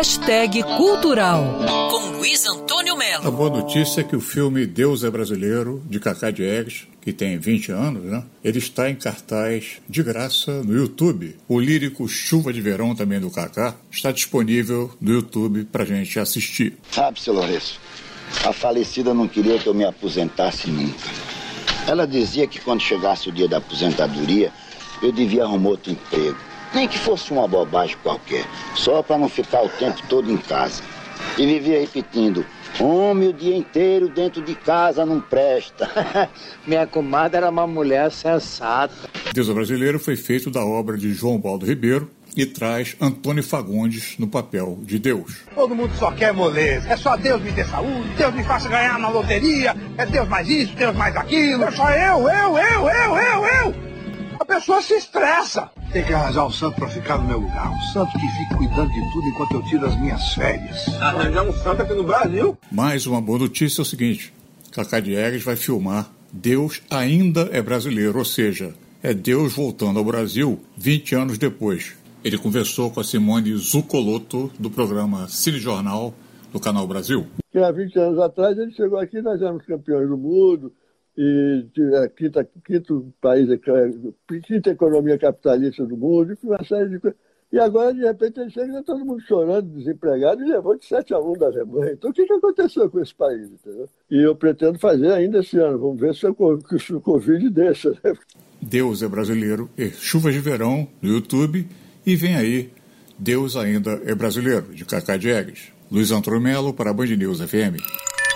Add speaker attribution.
Speaker 1: Hashtag Cultural, com Luiz Antônio Melo.
Speaker 2: A boa notícia é que o filme Deus é Brasileiro, de Cacá Diegues, que tem 20 anos, né? Ele está em cartaz de graça no YouTube. O lírico Chuva de Verão, também do Cacá, está disponível no YouTube para gente assistir.
Speaker 3: Sabe, seu Lourenço, a falecida não queria que eu me aposentasse nunca. Ela dizia que quando chegasse o dia da aposentadoria, eu devia arrumar outro emprego. Nem que fosse uma bobagem qualquer, só para não ficar o tempo todo em casa. E vivia repetindo: Homem o dia inteiro dentro de casa não presta.
Speaker 4: Minha comadre era uma mulher sensata.
Speaker 2: Deus Brasileiro foi feito da obra de João Baldo Ribeiro e traz Antônio Fagundes no papel de Deus.
Speaker 5: Todo mundo só quer moleza. É só Deus me dê saúde, Deus me faça ganhar na loteria, é Deus mais isso, Deus mais aquilo. É só eu, eu, eu, eu. A pessoa se estressa. Tem que arranjar um santo para ficar no meu lugar. Um santo que fique cuidando de tudo enquanto eu tiro as minhas férias. Arranjar um santo aqui no Brasil.
Speaker 2: Mais uma boa notícia é o seguinte: Cacá Diegues vai filmar Deus ainda é brasileiro, ou seja, é Deus voltando ao Brasil 20 anos depois. Ele conversou com a Simone Zucoloto do programa Cine Jornal do Canal Brasil.
Speaker 6: Há 20 anos atrás ele chegou aqui, nós éramos campeões do mundo, e a quinta, quinto país, quinta economia capitalista do mundo, uma série de coisas. E agora, de repente, ele chega está todo mundo chorando, desempregado, e levou de 7 a 1 da Alemanha. Então, o que, que aconteceu com esse país? Entendeu? E eu pretendo fazer ainda esse ano. Vamos ver se, o Covid deixa. Né?
Speaker 2: Deus é brasileiro Chuvas de Verão no YouTube. E vem aí, Deus ainda é brasileiro, de Cacá Diegues. Luiz Antônio Melo para a Band News FM.